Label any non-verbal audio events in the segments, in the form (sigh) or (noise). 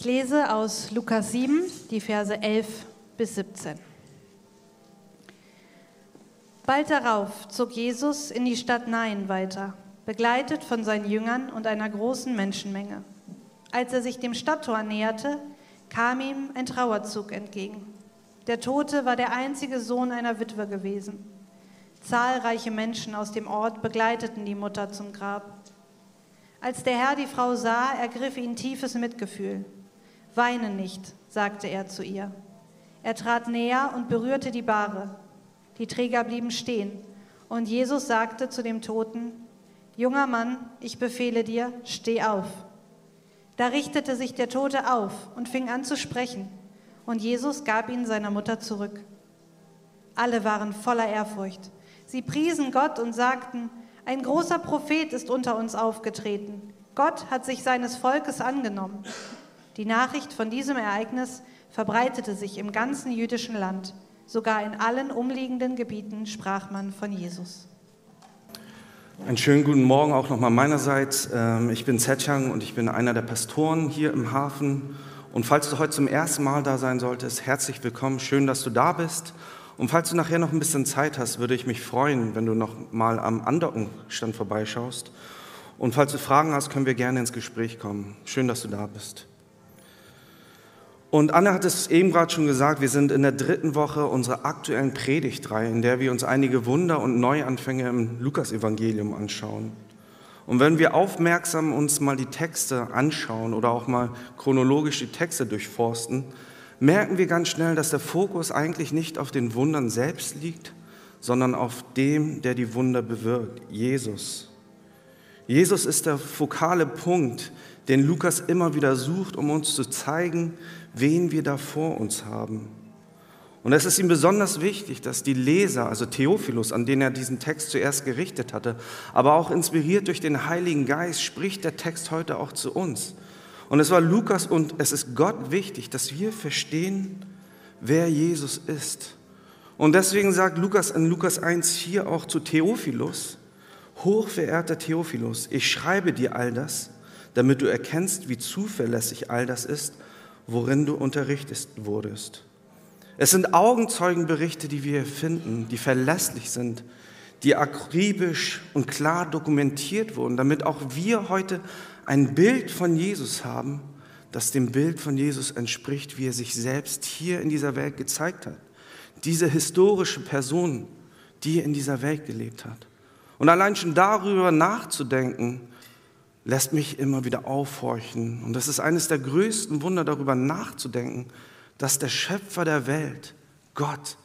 Ich lese aus Lukas 7, die Verse 11 bis 17. Bald darauf zog Jesus in die Stadt Nain weiter, begleitet von seinen Jüngern und einer großen Menschenmenge. Als er sich dem Stadttor näherte, kam ihm ein Trauerzug entgegen. Der Tote war der einzige Sohn einer Witwe gewesen. Zahlreiche Menschen aus dem Ort begleiteten die Mutter zum Grab. Als der Herr die Frau sah, ergriff ihn tiefes Mitgefühl. Weine nicht, sagte er zu ihr. Er trat näher und berührte die Bahre. Die Träger blieben stehen, und Jesus sagte zu dem Toten, Junger Mann, ich befehle dir, steh auf. Da richtete sich der Tote auf und fing an zu sprechen, und Jesus gab ihn seiner Mutter zurück. Alle waren voller Ehrfurcht. Sie priesen Gott und sagten, ein großer Prophet ist unter uns aufgetreten. Gott hat sich seines Volkes angenommen. Die Nachricht von diesem Ereignis verbreitete sich im ganzen jüdischen Land. Sogar in allen umliegenden Gebieten sprach man von Jesus. Einen schönen guten Morgen auch nochmal meinerseits. Ähm, ich bin Zetchang und ich bin einer der Pastoren hier im Hafen. Und falls du heute zum ersten Mal da sein solltest, herzlich willkommen. Schön, dass du da bist. Und falls du nachher noch ein bisschen Zeit hast, würde ich mich freuen, wenn du noch mal am Andockenstand vorbeischaust. Und falls du Fragen hast, können wir gerne ins Gespräch kommen. Schön, dass du da bist. Und Anne hat es eben gerade schon gesagt, wir sind in der dritten Woche unserer aktuellen Predigtreihe, in der wir uns einige Wunder und Neuanfänge im Lukasevangelium anschauen. Und wenn wir aufmerksam uns mal die Texte anschauen oder auch mal chronologisch die Texte durchforsten, merken wir ganz schnell, dass der Fokus eigentlich nicht auf den Wundern selbst liegt, sondern auf dem, der die Wunder bewirkt, Jesus. Jesus ist der fokale Punkt, den Lukas immer wieder sucht, um uns zu zeigen, wen wir da vor uns haben. Und es ist ihm besonders wichtig, dass die Leser, also Theophilus, an den er diesen Text zuerst gerichtet hatte, aber auch inspiriert durch den Heiligen Geist, spricht der Text heute auch zu uns. Und es war Lukas und es ist Gott wichtig, dass wir verstehen, wer Jesus ist. Und deswegen sagt Lukas in Lukas 1 hier auch zu Theophilus, hochverehrter Theophilus, ich schreibe dir all das, damit du erkennst, wie zuverlässig all das ist, worin du unterrichtet wurdest. Es sind Augenzeugenberichte, die wir finden, die verlässlich sind, die akribisch und klar dokumentiert wurden, damit auch wir heute ein Bild von Jesus haben, das dem Bild von Jesus entspricht, wie er sich selbst hier in dieser Welt gezeigt hat. Diese historische Person, die in dieser Welt gelebt hat. Und allein schon darüber nachzudenken, lässt mich immer wieder aufhorchen. Und das ist eines der größten Wunder, darüber nachzudenken, dass der Schöpfer der Welt, Gott,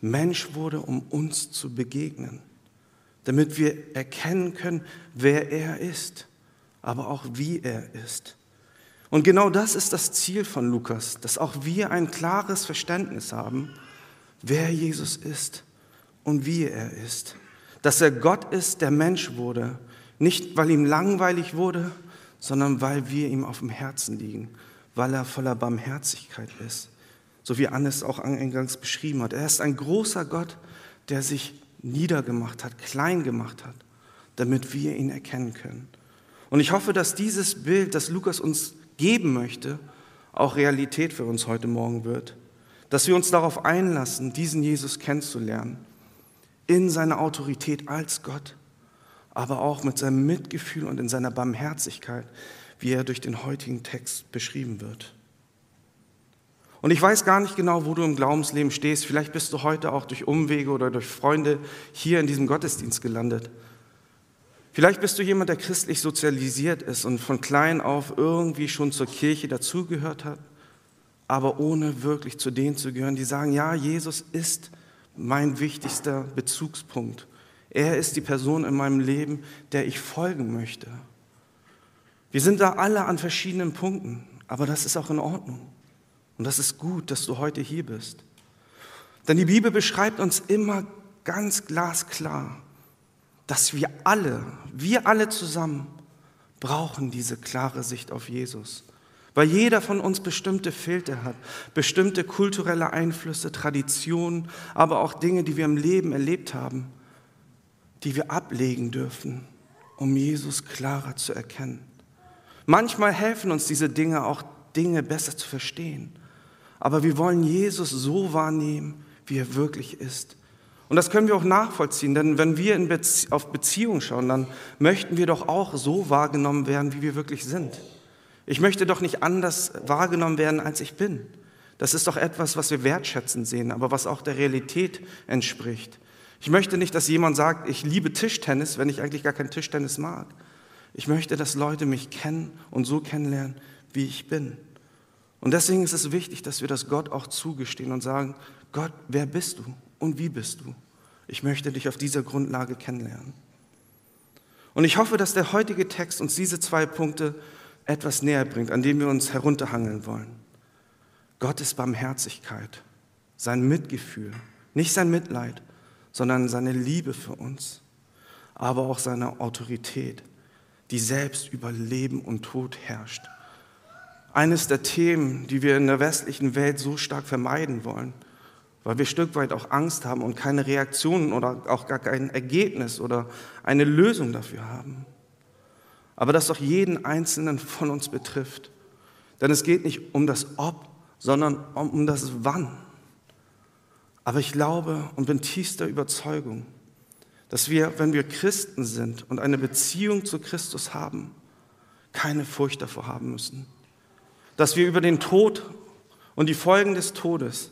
Mensch wurde, um uns zu begegnen, damit wir erkennen können, wer er ist, aber auch wie er ist. Und genau das ist das Ziel von Lukas, dass auch wir ein klares Verständnis haben, wer Jesus ist und wie er ist. Dass er Gott ist, der Mensch wurde nicht, weil ihm langweilig wurde, sondern weil wir ihm auf dem Herzen liegen, weil er voller Barmherzigkeit ist. So wie Annes auch eingangs beschrieben hat. Er ist ein großer Gott, der sich niedergemacht hat, klein gemacht hat, damit wir ihn erkennen können. Und ich hoffe, dass dieses Bild, das Lukas uns geben möchte, auch Realität für uns heute Morgen wird. Dass wir uns darauf einlassen, diesen Jesus kennenzulernen, in seiner Autorität als Gott aber auch mit seinem Mitgefühl und in seiner Barmherzigkeit, wie er durch den heutigen Text beschrieben wird. Und ich weiß gar nicht genau, wo du im Glaubensleben stehst. Vielleicht bist du heute auch durch Umwege oder durch Freunde hier in diesem Gottesdienst gelandet. Vielleicht bist du jemand, der christlich sozialisiert ist und von klein auf irgendwie schon zur Kirche dazugehört hat, aber ohne wirklich zu denen zu gehören, die sagen, ja, Jesus ist mein wichtigster Bezugspunkt. Er ist die Person in meinem Leben, der ich folgen möchte. Wir sind da alle an verschiedenen Punkten, aber das ist auch in Ordnung. Und das ist gut, dass du heute hier bist. Denn die Bibel beschreibt uns immer ganz glasklar, dass wir alle, wir alle zusammen, brauchen diese klare Sicht auf Jesus. Weil jeder von uns bestimmte Filter hat, bestimmte kulturelle Einflüsse, Traditionen, aber auch Dinge, die wir im Leben erlebt haben die wir ablegen dürfen, um Jesus klarer zu erkennen. Manchmal helfen uns diese Dinge auch Dinge besser zu verstehen. Aber wir wollen Jesus so wahrnehmen, wie er wirklich ist. Und das können wir auch nachvollziehen, denn wenn wir Bezie auf Beziehung schauen, dann möchten wir doch auch so wahrgenommen werden, wie wir wirklich sind. Ich möchte doch nicht anders wahrgenommen werden, als ich bin. Das ist doch etwas, was wir wertschätzen sehen, aber was auch der Realität entspricht. Ich möchte nicht, dass jemand sagt, ich liebe Tischtennis, wenn ich eigentlich gar kein Tischtennis mag. Ich möchte, dass Leute mich kennen und so kennenlernen, wie ich bin. Und deswegen ist es wichtig, dass wir das Gott auch zugestehen und sagen, Gott, wer bist du und wie bist du? Ich möchte dich auf dieser Grundlage kennenlernen. Und ich hoffe, dass der heutige Text uns diese zwei Punkte etwas näher bringt, an dem wir uns herunterhangeln wollen. Gottes Barmherzigkeit, sein Mitgefühl, nicht sein Mitleid, sondern seine Liebe für uns, aber auch seine Autorität, die selbst über Leben und Tod herrscht. Eines der Themen, die wir in der westlichen Welt so stark vermeiden wollen, weil wir Stück weit auch Angst haben und keine Reaktionen oder auch gar kein Ergebnis oder eine Lösung dafür haben. Aber das doch jeden Einzelnen von uns betrifft. Denn es geht nicht um das Ob, sondern um das Wann. Aber ich glaube und bin tiefster Überzeugung, dass wir, wenn wir Christen sind und eine Beziehung zu Christus haben, keine Furcht davor haben müssen. Dass wir über den Tod und die Folgen des Todes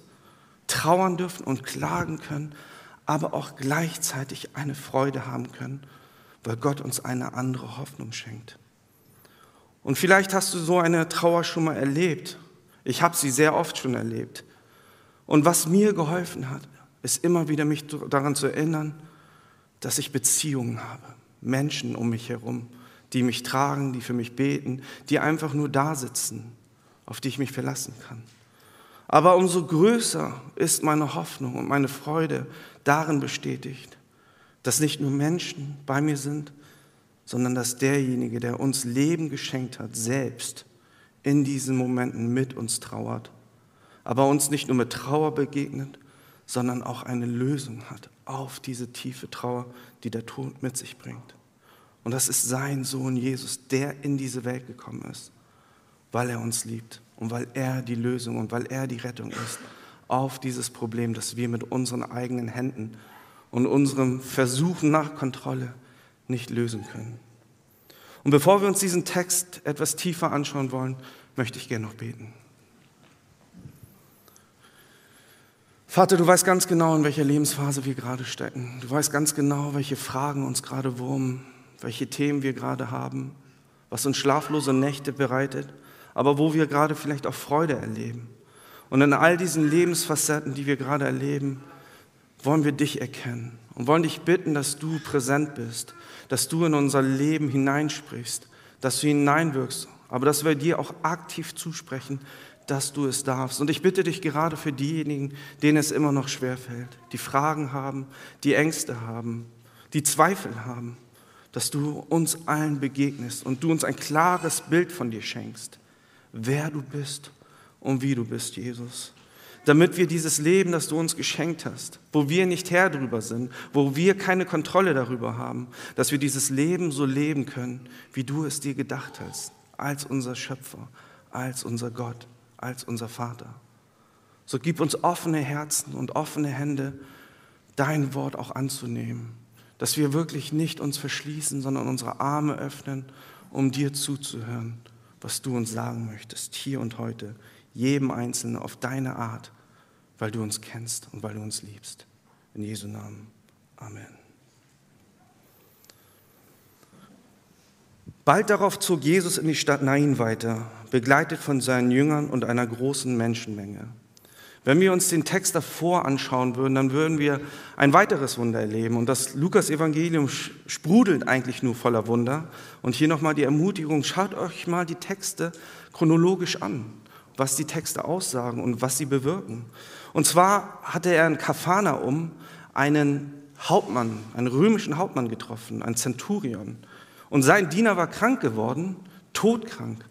trauern dürfen und klagen können, aber auch gleichzeitig eine Freude haben können, weil Gott uns eine andere Hoffnung schenkt. Und vielleicht hast du so eine Trauer schon mal erlebt. Ich habe sie sehr oft schon erlebt. Und was mir geholfen hat, ist immer wieder mich daran zu erinnern, dass ich Beziehungen habe, Menschen um mich herum, die mich tragen, die für mich beten, die einfach nur da sitzen, auf die ich mich verlassen kann. Aber umso größer ist meine Hoffnung und meine Freude darin bestätigt, dass nicht nur Menschen bei mir sind, sondern dass derjenige, der uns Leben geschenkt hat, selbst in diesen Momenten mit uns trauert, aber uns nicht nur mit Trauer begegnet, sondern auch eine Lösung hat auf diese tiefe Trauer, die der Tod mit sich bringt. Und das ist sein Sohn Jesus, der in diese Welt gekommen ist, weil er uns liebt und weil er die Lösung und weil er die Rettung ist auf dieses Problem, das wir mit unseren eigenen Händen und unserem Versuchen nach Kontrolle nicht lösen können. Und bevor wir uns diesen Text etwas tiefer anschauen wollen, möchte ich gerne noch beten. Vater, du weißt ganz genau, in welcher Lebensphase wir gerade stecken. Du weißt ganz genau, welche Fragen uns gerade wurmen, welche Themen wir gerade haben, was uns schlaflose Nächte bereitet aber wo wir gerade vielleicht auch Freude erleben. Und in all diesen Lebensfacetten, die wir gerade erleben, wollen wir dich erkennen und wollen dich bitten, dass du präsent bist, dass du in unser Leben hineinsprichst, dass du hineinwirkst, aber dass wir dir auch aktiv zusprechen, dass du es darfst. Und ich bitte dich gerade für diejenigen, denen es immer noch schwerfällt, die Fragen haben, die Ängste haben, die Zweifel haben, dass du uns allen begegnest und du uns ein klares Bild von dir schenkst wer du bist und wie du bist, Jesus. Damit wir dieses Leben, das du uns geschenkt hast, wo wir nicht Herr drüber sind, wo wir keine Kontrolle darüber haben, dass wir dieses Leben so leben können, wie du es dir gedacht hast, als unser Schöpfer, als unser Gott, als unser Vater. So gib uns offene Herzen und offene Hände, dein Wort auch anzunehmen, dass wir wirklich nicht uns verschließen, sondern unsere Arme öffnen, um dir zuzuhören was du uns sagen möchtest, hier und heute, jedem Einzelnen auf deine Art, weil du uns kennst und weil du uns liebst. In Jesu Namen. Amen. Bald darauf zog Jesus in die Stadt Nain weiter, begleitet von seinen Jüngern und einer großen Menschenmenge. Wenn wir uns den Text davor anschauen würden, dann würden wir ein weiteres Wunder erleben. Und das Lukas-Evangelium sprudelt eigentlich nur voller Wunder. Und hier nochmal die Ermutigung, schaut euch mal die Texte chronologisch an, was die Texte aussagen und was sie bewirken. Und zwar hatte er in Kafanaum einen Hauptmann, einen römischen Hauptmann getroffen, einen Zenturion. Und sein Diener war krank geworden, todkrank.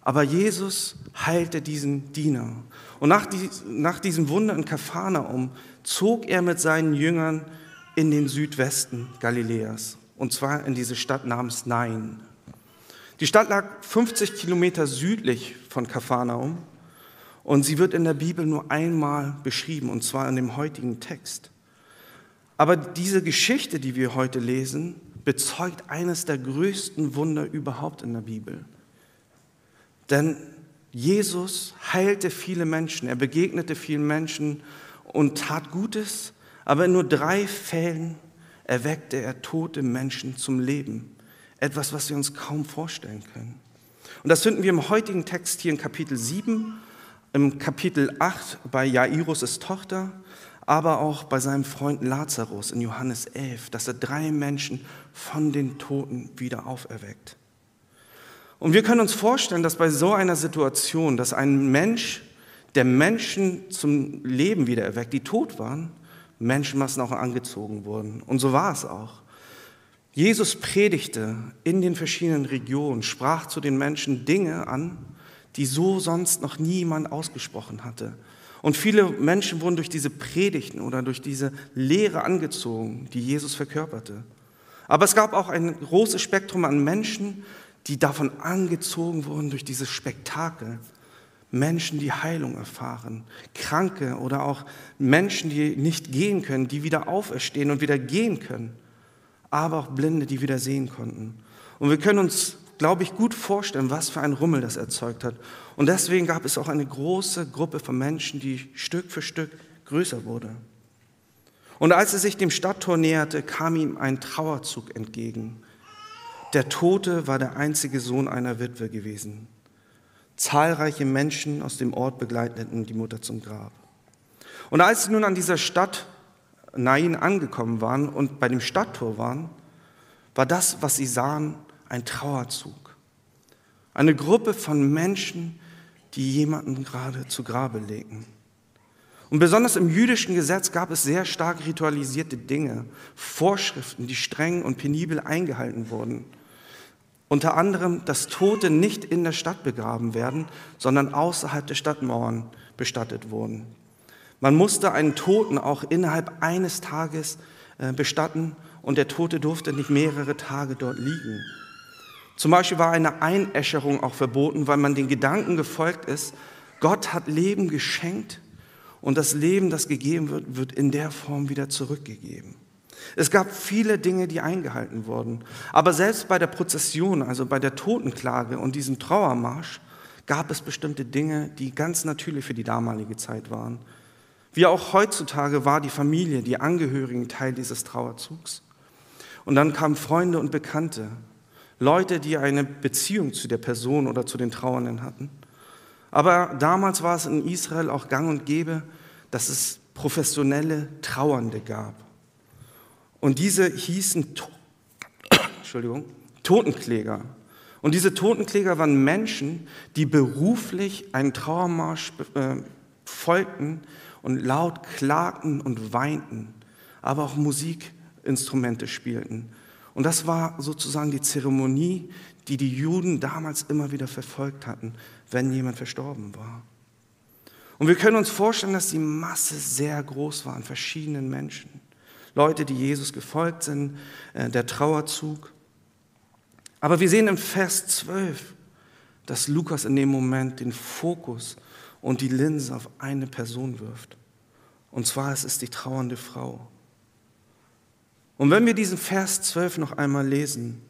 Aber Jesus heilte diesen Diener. Und nach, die, nach diesem Wunder in Kapharnaum zog er mit seinen Jüngern in den Südwesten Galiläas, und zwar in diese Stadt namens Nain. Die Stadt lag 50 Kilometer südlich von Kapharnaum und sie wird in der Bibel nur einmal beschrieben, und zwar in dem heutigen Text. Aber diese Geschichte, die wir heute lesen, bezeugt eines der größten Wunder überhaupt in der Bibel. Denn Jesus heilte viele Menschen, er begegnete vielen Menschen und tat Gutes, aber in nur drei Fällen erweckte er tote Menschen zum Leben. Etwas, was wir uns kaum vorstellen können. Und das finden wir im heutigen Text hier in Kapitel 7, im Kapitel 8 bei Jairus' Tochter, aber auch bei seinem Freund Lazarus in Johannes 11, dass er drei Menschen von den Toten wieder auferweckt. Und wir können uns vorstellen, dass bei so einer Situation, dass ein Mensch, der Menschen zum Leben wieder erweckt, die tot waren, Menschenmassen auch angezogen wurden. Und so war es auch. Jesus predigte in den verschiedenen Regionen, sprach zu den Menschen Dinge an, die so sonst noch niemand ausgesprochen hatte. Und viele Menschen wurden durch diese Predigten oder durch diese Lehre angezogen, die Jesus verkörperte. Aber es gab auch ein großes Spektrum an Menschen, die davon angezogen wurden durch dieses Spektakel. Menschen, die Heilung erfahren, Kranke oder auch Menschen, die nicht gehen können, die wieder auferstehen und wieder gehen können, aber auch Blinde, die wieder sehen konnten. Und wir können uns, glaube ich, gut vorstellen, was für ein Rummel das erzeugt hat. Und deswegen gab es auch eine große Gruppe von Menschen, die Stück für Stück größer wurde. Und als er sich dem Stadttor näherte, kam ihm ein Trauerzug entgegen. Der Tote war der einzige Sohn einer Witwe gewesen. Zahlreiche Menschen aus dem Ort begleiteten die Mutter zum Grab. Und als sie nun an dieser Stadt Nain angekommen waren und bei dem Stadttor waren, war das, was sie sahen, ein Trauerzug. Eine Gruppe von Menschen, die jemanden gerade zu Grabe legten. Und besonders im jüdischen Gesetz gab es sehr stark ritualisierte Dinge, Vorschriften, die streng und penibel eingehalten wurden. Unter anderem, dass Tote nicht in der Stadt begraben werden, sondern außerhalb der Stadtmauern bestattet wurden. Man musste einen Toten auch innerhalb eines Tages äh, bestatten und der Tote durfte nicht mehrere Tage dort liegen. Zum Beispiel war eine Einäscherung auch verboten, weil man den Gedanken gefolgt ist, Gott hat Leben geschenkt und das Leben, das gegeben wird, wird in der Form wieder zurückgegeben. Es gab viele Dinge, die eingehalten wurden. Aber selbst bei der Prozession, also bei der Totenklage und diesem Trauermarsch, gab es bestimmte Dinge, die ganz natürlich für die damalige Zeit waren. Wie auch heutzutage war die Familie, die Angehörigen Teil dieses Trauerzugs. Und dann kamen Freunde und Bekannte, Leute, die eine Beziehung zu der Person oder zu den Trauernden hatten. Aber damals war es in Israel auch gang und gäbe, dass es professionelle Trauernde gab. Und diese hießen (coughs) Entschuldigung, Totenkläger. Und diese Totenkläger waren Menschen, die beruflich einen Trauermarsch äh, folgten und laut klagten und weinten, aber auch Musikinstrumente spielten. Und das war sozusagen die Zeremonie, die die Juden damals immer wieder verfolgt hatten, wenn jemand verstorben war. Und wir können uns vorstellen, dass die Masse sehr groß war an verschiedenen Menschen. Leute, die Jesus gefolgt sind, äh, der Trauerzug. Aber wir sehen im Vers 12, dass Lukas in dem Moment den Fokus und die Linse auf eine Person wirft. Und zwar es ist die trauernde Frau. Und wenn wir diesen Vers 12 noch einmal lesen,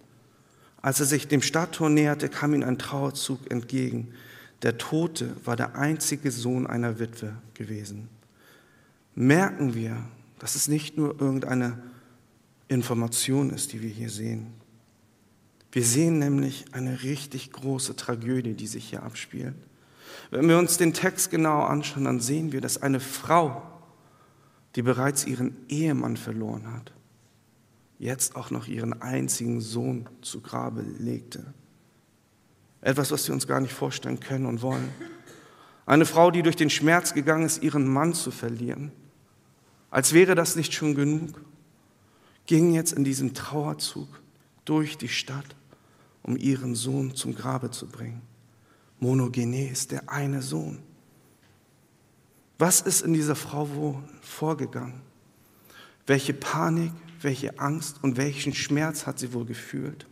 als er sich dem Stadttor näherte, kam ihm ein Trauerzug entgegen. Der Tote war der einzige Sohn einer Witwe gewesen. Merken wir, dass es nicht nur irgendeine Information ist, die wir hier sehen. Wir sehen nämlich eine richtig große Tragödie, die sich hier abspielt. Wenn wir uns den Text genau anschauen, dann sehen wir, dass eine Frau, die bereits ihren Ehemann verloren hat, jetzt auch noch ihren einzigen Sohn zu Grabe legte. Etwas, was wir uns gar nicht vorstellen können und wollen. Eine Frau, die durch den Schmerz gegangen ist, ihren Mann zu verlieren als wäre das nicht schon genug, ging jetzt in diesem Trauerzug durch die Stadt, um ihren Sohn zum Grabe zu bringen. Monogenes, der eine Sohn. Was ist in dieser Frau wohl vorgegangen? Welche Panik, welche Angst und welchen Schmerz hat sie wohl gefühlt?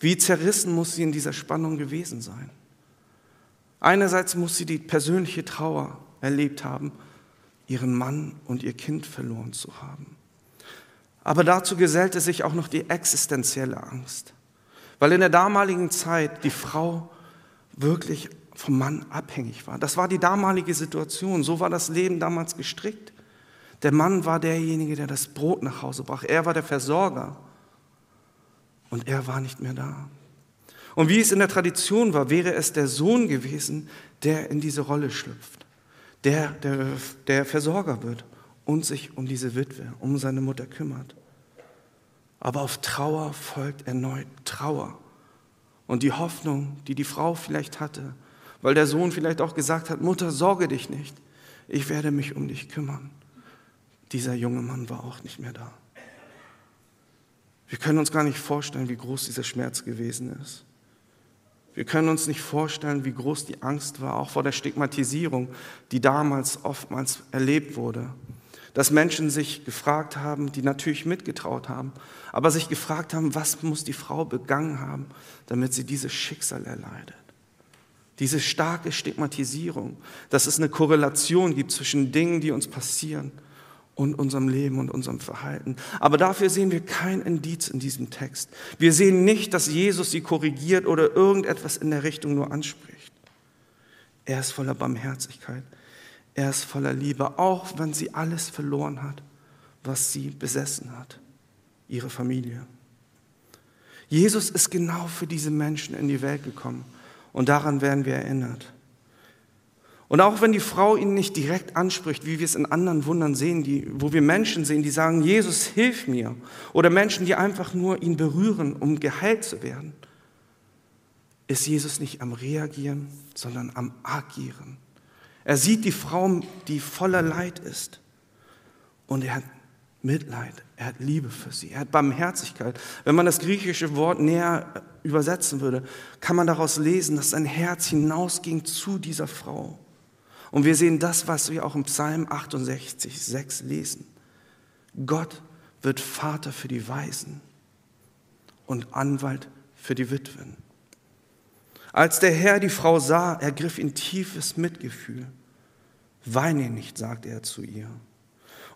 Wie zerrissen muss sie in dieser Spannung gewesen sein? Einerseits muss sie die persönliche Trauer erlebt haben, ihren Mann und ihr Kind verloren zu haben. Aber dazu gesellte sich auch noch die existenzielle Angst, weil in der damaligen Zeit die Frau wirklich vom Mann abhängig war. Das war die damalige Situation, so war das Leben damals gestrickt. Der Mann war derjenige, der das Brot nach Hause brachte. Er war der Versorger und er war nicht mehr da. Und wie es in der Tradition war, wäre es der Sohn gewesen, der in diese Rolle schlüpft, der, der der Versorger wird und sich um diese Witwe, um seine Mutter kümmert. Aber auf Trauer folgt erneut Trauer. Und die Hoffnung, die die Frau vielleicht hatte, weil der Sohn vielleicht auch gesagt hat, Mutter, sorge dich nicht, ich werde mich um dich kümmern. Dieser junge Mann war auch nicht mehr da. Wir können uns gar nicht vorstellen, wie groß dieser Schmerz gewesen ist. Wir können uns nicht vorstellen, wie groß die Angst war, auch vor der Stigmatisierung, die damals oftmals erlebt wurde. Dass Menschen sich gefragt haben, die natürlich mitgetraut haben, aber sich gefragt haben, was muss die Frau begangen haben, damit sie dieses Schicksal erleidet. Diese starke Stigmatisierung, dass es eine Korrelation gibt zwischen Dingen, die uns passieren und unserem Leben und unserem Verhalten. Aber dafür sehen wir kein Indiz in diesem Text. Wir sehen nicht, dass Jesus sie korrigiert oder irgendetwas in der Richtung nur anspricht. Er ist voller Barmherzigkeit. Er ist voller Liebe, auch wenn sie alles verloren hat, was sie besessen hat, ihre Familie. Jesus ist genau für diese Menschen in die Welt gekommen und daran werden wir erinnert. Und auch wenn die Frau ihn nicht direkt anspricht, wie wir es in anderen Wundern sehen, die, wo wir Menschen sehen, die sagen, Jesus, hilf mir. Oder Menschen, die einfach nur ihn berühren, um geheilt zu werden, ist Jesus nicht am Reagieren, sondern am Agieren. Er sieht die Frau, die voller Leid ist. Und er hat Mitleid, er hat Liebe für sie, er hat Barmherzigkeit. Wenn man das griechische Wort näher übersetzen würde, kann man daraus lesen, dass sein Herz hinausging zu dieser Frau. Und wir sehen das, was wir auch im Psalm 68, 6 lesen. Gott wird Vater für die Weisen und Anwalt für die Witwen. Als der Herr die Frau sah, ergriff ihn tiefes Mitgefühl. Weine nicht, sagte er zu ihr.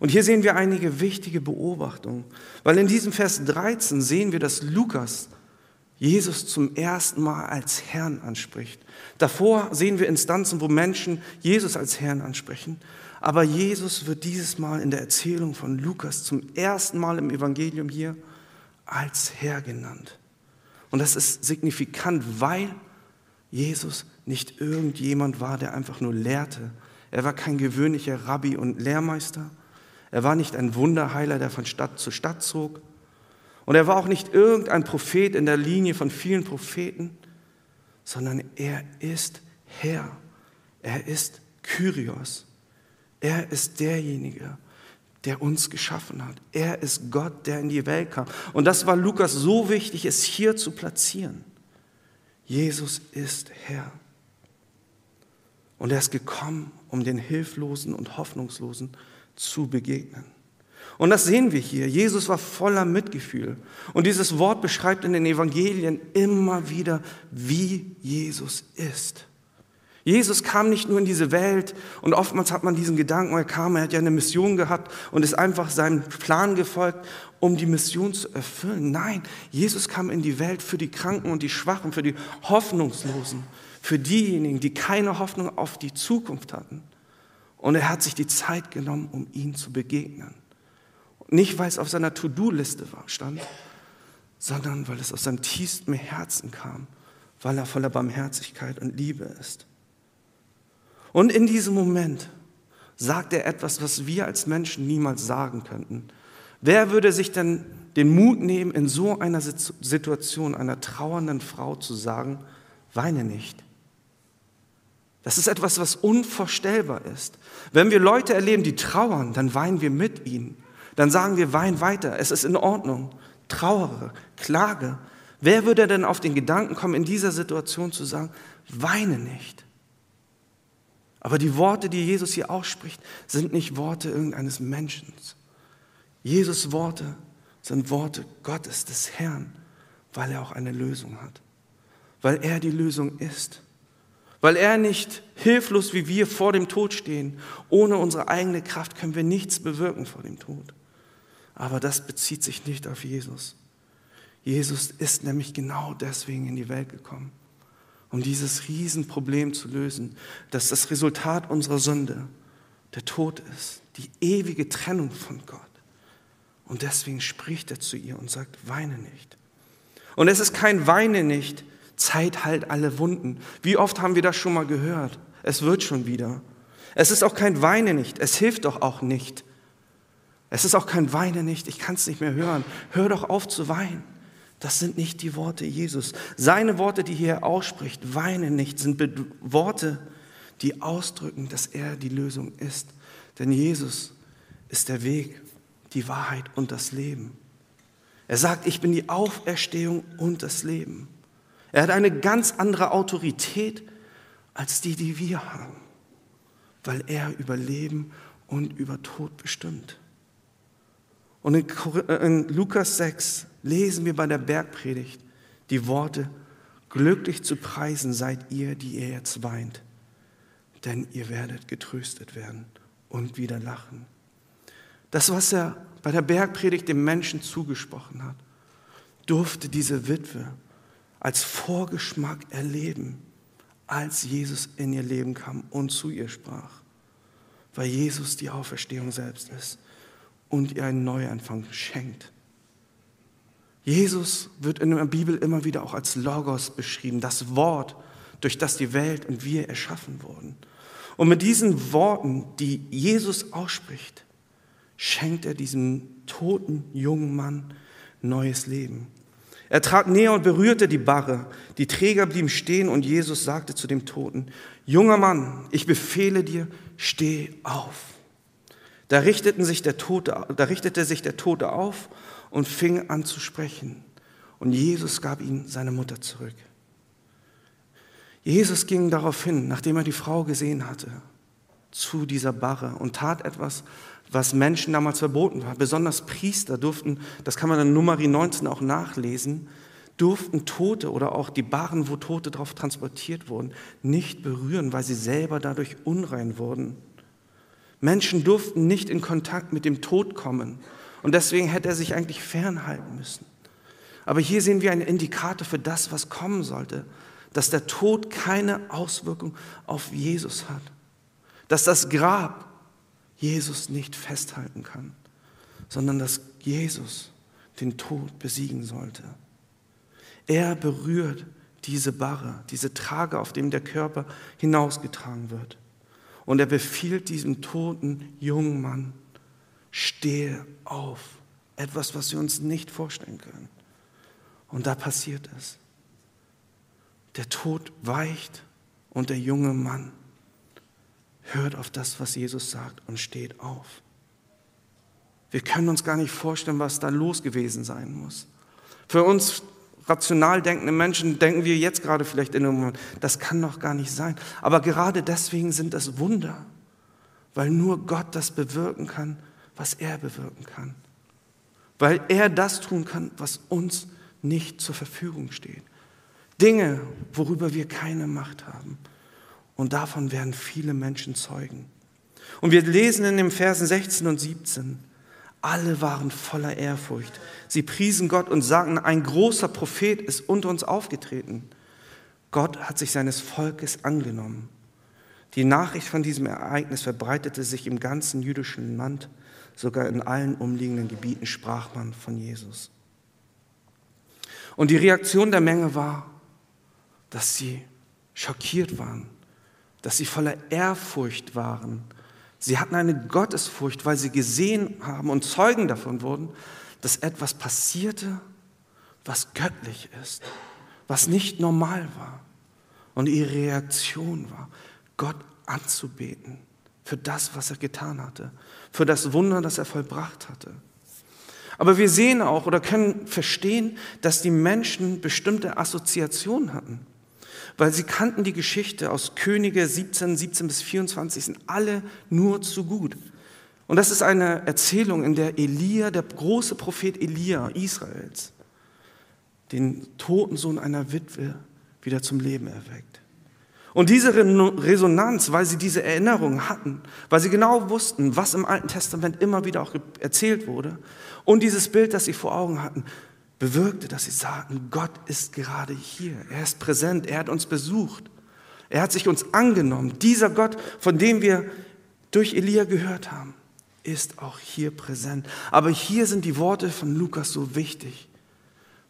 Und hier sehen wir einige wichtige Beobachtungen, weil in diesem Vers 13 sehen wir, dass Lukas Jesus zum ersten Mal als Herrn anspricht. Davor sehen wir Instanzen, wo Menschen Jesus als Herrn ansprechen. Aber Jesus wird dieses Mal in der Erzählung von Lukas zum ersten Mal im Evangelium hier als Herr genannt. Und das ist signifikant, weil Jesus nicht irgendjemand war, der einfach nur lehrte. Er war kein gewöhnlicher Rabbi und Lehrmeister. Er war nicht ein Wunderheiler, der von Stadt zu Stadt zog. Und er war auch nicht irgendein Prophet in der Linie von vielen Propheten, sondern er ist Herr. Er ist Kyrios. Er ist derjenige, der uns geschaffen hat. Er ist Gott, der in die Welt kam. Und das war Lukas so wichtig, es hier zu platzieren. Jesus ist Herr. Und er ist gekommen, um den Hilflosen und Hoffnungslosen zu begegnen. Und das sehen wir hier. Jesus war voller Mitgefühl. Und dieses Wort beschreibt in den Evangelien immer wieder, wie Jesus ist. Jesus kam nicht nur in diese Welt und oftmals hat man diesen Gedanken, er kam, er hat ja eine Mission gehabt und ist einfach seinem Plan gefolgt, um die Mission zu erfüllen. Nein, Jesus kam in die Welt für die Kranken und die Schwachen, für die Hoffnungslosen, für diejenigen, die keine Hoffnung auf die Zukunft hatten. Und er hat sich die Zeit genommen, um ihnen zu begegnen. Nicht, weil es auf seiner To-Do-Liste stand, sondern weil es aus seinem tiefsten Herzen kam, weil er voller Barmherzigkeit und Liebe ist. Und in diesem Moment sagt er etwas, was wir als Menschen niemals sagen könnten. Wer würde sich denn den Mut nehmen, in so einer Situation einer trauernden Frau zu sagen, weine nicht? Das ist etwas, was unvorstellbar ist. Wenn wir Leute erleben, die trauern, dann weinen wir mit ihnen dann sagen wir, wein weiter, es ist in Ordnung. Trauere, klage. Wer würde denn auf den Gedanken kommen, in dieser Situation zu sagen, weine nicht? Aber die Worte, die Jesus hier ausspricht, sind nicht Worte irgendeines Menschen. Jesus Worte sind Worte Gottes, des Herrn, weil er auch eine Lösung hat. Weil er die Lösung ist. Weil er nicht hilflos wie wir vor dem Tod stehen. Ohne unsere eigene Kraft können wir nichts bewirken vor dem Tod. Aber das bezieht sich nicht auf Jesus. Jesus ist nämlich genau deswegen in die Welt gekommen, um dieses Riesenproblem zu lösen, dass das Resultat unserer Sünde der Tod ist, die ewige Trennung von Gott. Und deswegen spricht er zu ihr und sagt, weine nicht. Und es ist kein Weine nicht, Zeit heilt alle Wunden. Wie oft haben wir das schon mal gehört? Es wird schon wieder. Es ist auch kein Weine nicht, es hilft doch auch nicht. Es ist auch kein Weine nicht, ich kann es nicht mehr hören. Hör doch auf zu weinen. Das sind nicht die Worte Jesus. Seine Worte, die hier ausspricht, weine nicht, sind Worte, die ausdrücken, dass er die Lösung ist. Denn Jesus ist der Weg, die Wahrheit und das Leben. Er sagt, ich bin die Auferstehung und das Leben. Er hat eine ganz andere Autorität als die, die wir haben, weil er über Leben und über Tod bestimmt. Und in, in Lukas 6 lesen wir bei der Bergpredigt die Worte, glücklich zu preisen seid ihr, die ihr jetzt weint, denn ihr werdet getröstet werden und wieder lachen. Das, was er bei der Bergpredigt dem Menschen zugesprochen hat, durfte diese Witwe als Vorgeschmack erleben, als Jesus in ihr Leben kam und zu ihr sprach, weil Jesus die Auferstehung selbst ist und ihr einen Neuanfang schenkt. Jesus wird in der Bibel immer wieder auch als Logos beschrieben, das Wort, durch das die Welt und wir erschaffen wurden. Und mit diesen Worten, die Jesus ausspricht, schenkt er diesem toten jungen Mann neues Leben. Er trat näher und berührte die Barre. Die Träger blieben stehen und Jesus sagte zu dem Toten, junger Mann, ich befehle dir, steh auf. Da, richteten sich der Tote, da richtete sich der Tote auf und fing an zu sprechen. Und Jesus gab ihm seine Mutter zurück. Jesus ging darauf hin, nachdem er die Frau gesehen hatte, zu dieser Barre und tat etwas, was Menschen damals verboten war. Besonders Priester durften, das kann man in Numeri 19 auch nachlesen, durften Tote oder auch die Barren, wo Tote drauf transportiert wurden, nicht berühren, weil sie selber dadurch unrein wurden. Menschen durften nicht in Kontakt mit dem Tod kommen. Und deswegen hätte er sich eigentlich fernhalten müssen. Aber hier sehen wir einen Indikator für das, was kommen sollte, dass der Tod keine Auswirkung auf Jesus hat, dass das Grab Jesus nicht festhalten kann, sondern dass Jesus den Tod besiegen sollte. Er berührt diese Barre, diese Trage, auf dem der Körper hinausgetragen wird. Und er befiehlt diesem toten jungen Mann, stehe auf. Etwas, was wir uns nicht vorstellen können. Und da passiert es. Der Tod weicht und der junge Mann hört auf das, was Jesus sagt und steht auf. Wir können uns gar nicht vorstellen, was da los gewesen sein muss. Für uns rational denkende Menschen denken wir jetzt gerade vielleicht in einem Moment, das kann doch gar nicht sein. Aber gerade deswegen sind das Wunder, weil nur Gott das bewirken kann, was er bewirken kann. Weil er das tun kann, was uns nicht zur Verfügung steht. Dinge, worüber wir keine Macht haben. Und davon werden viele Menschen Zeugen. Und wir lesen in den Versen 16 und 17, alle waren voller Ehrfurcht. Sie priesen Gott und sagten, ein großer Prophet ist unter uns aufgetreten. Gott hat sich seines Volkes angenommen. Die Nachricht von diesem Ereignis verbreitete sich im ganzen jüdischen Land, sogar in allen umliegenden Gebieten sprach man von Jesus. Und die Reaktion der Menge war, dass sie schockiert waren dass sie voller Ehrfurcht waren. Sie hatten eine Gottesfurcht, weil sie gesehen haben und Zeugen davon wurden, dass etwas passierte, was göttlich ist, was nicht normal war. Und ihre Reaktion war, Gott anzubeten für das, was er getan hatte, für das Wunder, das er vollbracht hatte. Aber wir sehen auch oder können verstehen, dass die Menschen bestimmte Assoziationen hatten weil sie kannten die Geschichte aus Könige 17, 17 bis 24, sind alle nur zu gut. Und das ist eine Erzählung, in der Elia, der große Prophet Elia Israels, den toten Sohn einer Witwe wieder zum Leben erweckt. Und diese Resonanz, weil sie diese Erinnerung hatten, weil sie genau wussten, was im Alten Testament immer wieder auch erzählt wurde, und dieses Bild, das sie vor Augen hatten, bewirkte, dass sie sagten, Gott ist gerade hier, er ist präsent, er hat uns besucht, er hat sich uns angenommen. Dieser Gott, von dem wir durch Elia gehört haben, ist auch hier präsent. Aber hier sind die Worte von Lukas so wichtig,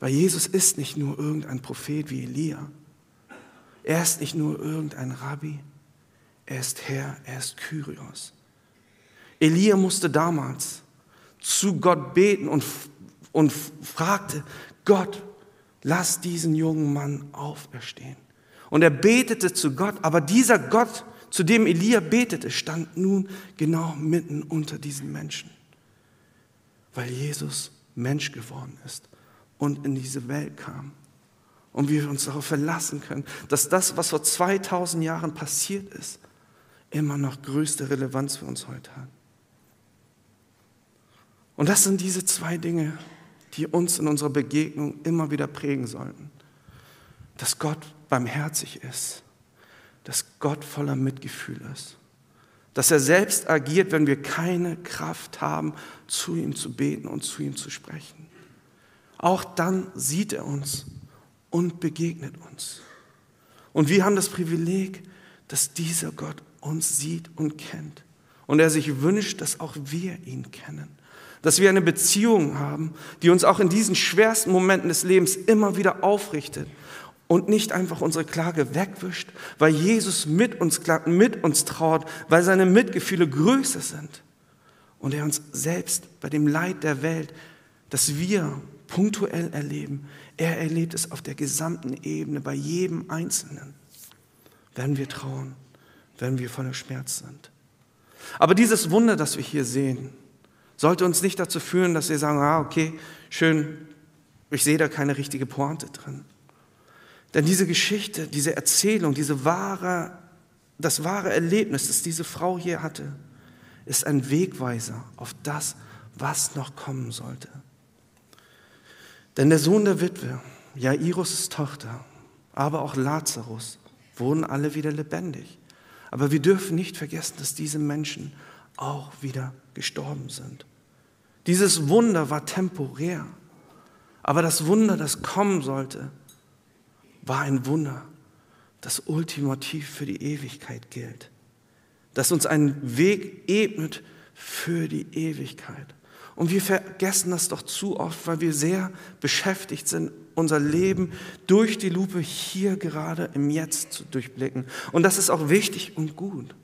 weil Jesus ist nicht nur irgendein Prophet wie Elia, er ist nicht nur irgendein Rabbi, er ist Herr, er ist Kyrios. Elia musste damals zu Gott beten und, und fragte, Gott, lass diesen jungen Mann auferstehen. Und er betete zu Gott, aber dieser Gott, zu dem Elia betete, stand nun genau mitten unter diesen Menschen, weil Jesus Mensch geworden ist und in diese Welt kam und wir uns darauf verlassen können, dass das, was vor 2000 Jahren passiert ist, immer noch größte Relevanz für uns heute hat. Und das sind diese zwei Dinge, die uns in unserer Begegnung immer wieder prägen sollten. Dass Gott barmherzig ist, dass Gott voller Mitgefühl ist, dass er selbst agiert, wenn wir keine Kraft haben, zu ihm zu beten und zu ihm zu sprechen. Auch dann sieht er uns und begegnet uns. Und wir haben das Privileg, dass dieser Gott uns sieht und kennt. Und er sich wünscht, dass auch wir ihn kennen. Dass wir eine Beziehung haben, die uns auch in diesen schwersten Momenten des Lebens immer wieder aufrichtet und nicht einfach unsere Klage wegwischt, weil Jesus mit uns klagt, mit uns trauert, weil seine Mitgefühle größer sind. Und er uns selbst bei dem Leid der Welt, das wir punktuell erleben, er erlebt es auf der gesamten Ebene, bei jedem Einzelnen, wenn wir trauen, wenn wir voller Schmerz sind. Aber dieses Wunder, das wir hier sehen, sollte uns nicht dazu führen, dass wir sagen, ah, okay, schön, ich sehe da keine richtige Pointe drin. Denn diese Geschichte, diese Erzählung, diese wahre, das wahre Erlebnis, das diese Frau hier hatte, ist ein Wegweiser auf das, was noch kommen sollte. Denn der Sohn der Witwe, Jairus' Tochter, aber auch Lazarus wurden alle wieder lebendig. Aber wir dürfen nicht vergessen, dass diese Menschen auch wieder gestorben sind. Dieses Wunder war temporär. Aber das Wunder, das kommen sollte, war ein Wunder, das ultimativ für die Ewigkeit gilt. Das uns einen Weg ebnet für die Ewigkeit. Und wir vergessen das doch zu oft, weil wir sehr beschäftigt sind, unser Leben durch die Lupe hier gerade im Jetzt zu durchblicken. Und das ist auch wichtig und gut.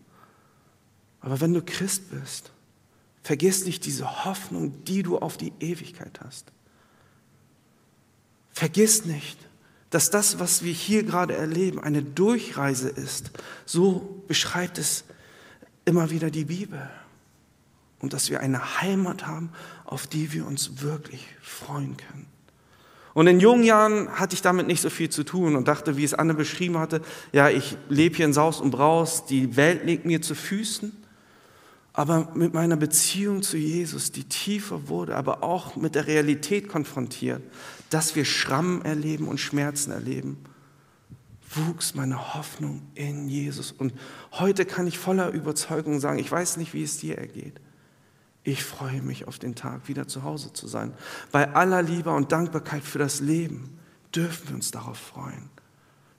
Aber wenn du Christ bist, vergiss nicht diese Hoffnung, die du auf die Ewigkeit hast. Vergiss nicht, dass das, was wir hier gerade erleben, eine Durchreise ist. So beschreibt es immer wieder die Bibel und dass wir eine Heimat haben, auf die wir uns wirklich freuen können. Und in jungen Jahren hatte ich damit nicht so viel zu tun und dachte, wie es Anne beschrieben hatte, ja, ich lebe hier in Saus und Braus, die Welt liegt mir zu Füßen. Aber mit meiner Beziehung zu Jesus, die tiefer wurde, aber auch mit der Realität konfrontiert, dass wir Schrammen erleben und Schmerzen erleben, wuchs meine Hoffnung in Jesus. Und heute kann ich voller Überzeugung sagen, ich weiß nicht, wie es dir ergeht. Ich freue mich auf den Tag, wieder zu Hause zu sein. Bei aller Liebe und Dankbarkeit für das Leben dürfen wir uns darauf freuen.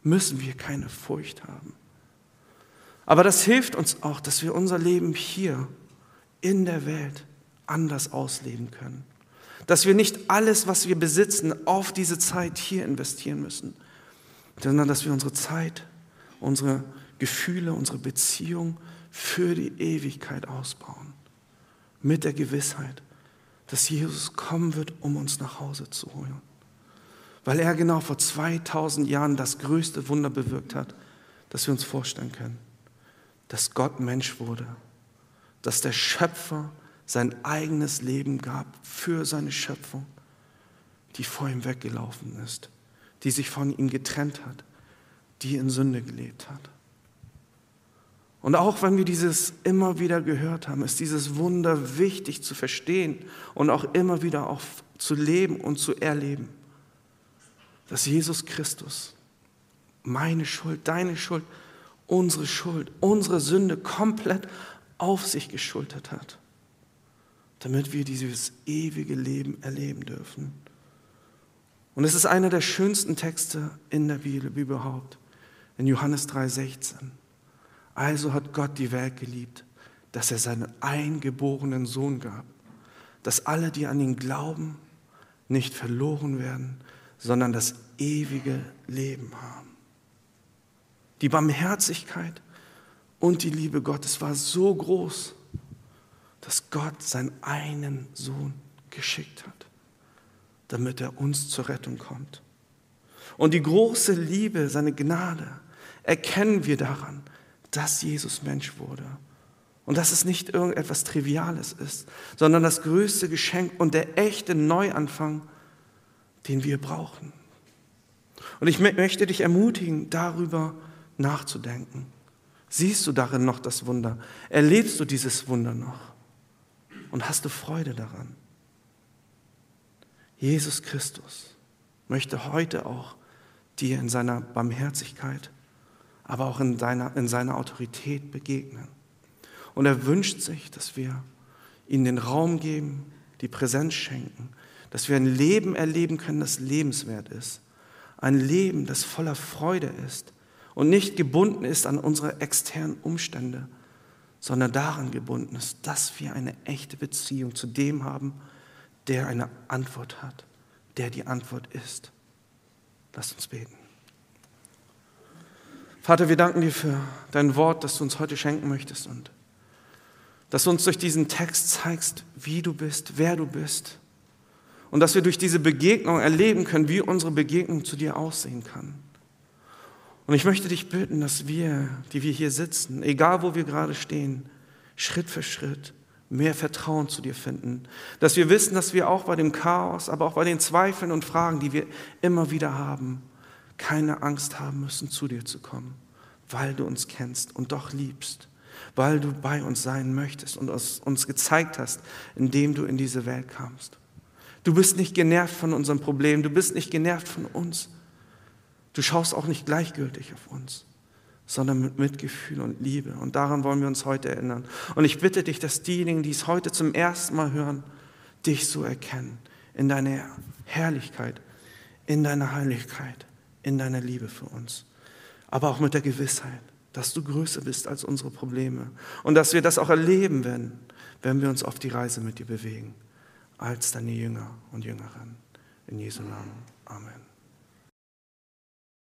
Müssen wir keine Furcht haben. Aber das hilft uns auch, dass wir unser Leben hier in der Welt anders ausleben können. Dass wir nicht alles, was wir besitzen, auf diese Zeit hier investieren müssen, sondern dass wir unsere Zeit, unsere Gefühle, unsere Beziehung für die Ewigkeit ausbauen mit der Gewissheit, dass Jesus kommen wird, um uns nach Hause zu holen. Weil er genau vor 2000 Jahren das größte Wunder bewirkt hat, das wir uns vorstellen können. Dass Gott Mensch wurde, dass der Schöpfer sein eigenes Leben gab für seine Schöpfung, die vor ihm weggelaufen ist, die sich von ihm getrennt hat, die in Sünde gelebt hat. Und auch wenn wir dieses immer wieder gehört haben, ist dieses Wunder wichtig zu verstehen und auch immer wieder auch zu leben und zu erleben. dass Jesus Christus meine Schuld, deine Schuld, unsere Schuld, unsere Sünde komplett auf sich geschultert hat, damit wir dieses ewige Leben erleben dürfen. Und es ist einer der schönsten Texte in der Bibel überhaupt, in Johannes 3:16. Also hat Gott die Welt geliebt, dass er seinen eingeborenen Sohn gab, dass alle, die an ihn glauben, nicht verloren werden, sondern das ewige Leben haben. Die Barmherzigkeit und die Liebe Gottes war so groß, dass Gott seinen einen Sohn geschickt hat, damit er uns zur Rettung kommt. Und die große Liebe, seine Gnade, erkennen wir daran, dass Jesus Mensch wurde und dass es nicht irgendetwas Triviales ist, sondern das größte Geschenk und der echte Neuanfang, den wir brauchen. Und ich möchte dich ermutigen, darüber nachzudenken. Siehst du darin noch das Wunder? Erlebst du dieses Wunder noch? Und hast du Freude daran? Jesus Christus möchte heute auch dir in seiner Barmherzigkeit, aber auch in seiner, in seiner Autorität begegnen. Und er wünscht sich, dass wir ihnen den Raum geben, die Präsenz schenken, dass wir ein Leben erleben können, das lebenswert ist. Ein Leben, das voller Freude ist und nicht gebunden ist an unsere externen Umstände, sondern daran gebunden ist, dass wir eine echte Beziehung zu dem haben, der eine Antwort hat, der die Antwort ist. Lass uns beten. Vater, wir danken dir für dein Wort, das du uns heute schenken möchtest und dass du uns durch diesen Text zeigst, wie du bist, wer du bist. Und dass wir durch diese Begegnung erleben können, wie unsere Begegnung zu dir aussehen kann. Und ich möchte dich bitten, dass wir, die wir hier sitzen, egal wo wir gerade stehen, Schritt für Schritt mehr Vertrauen zu dir finden. Dass wir wissen, dass wir auch bei dem Chaos, aber auch bei den Zweifeln und Fragen, die wir immer wieder haben, keine Angst haben müssen, zu dir zu kommen, weil du uns kennst und doch liebst weil du bei uns sein möchtest und uns gezeigt hast, indem du in diese Welt kamst. Du bist nicht genervt von unserem Problem, du bist nicht genervt von uns. Du schaust auch nicht gleichgültig auf uns, sondern mit Mitgefühl und Liebe. Und daran wollen wir uns heute erinnern. Und ich bitte dich, dass diejenigen, die es heute zum ersten Mal hören, dich so erkennen, in deiner Herrlichkeit, in deiner Heiligkeit, in deiner Liebe für uns, aber auch mit der Gewissheit, dass du größer bist als unsere Probleme und dass wir das auch erleben werden, wenn wir uns auf die Reise mit dir bewegen, als deine Jünger und Jüngerinnen. In Jesu Namen. Amen.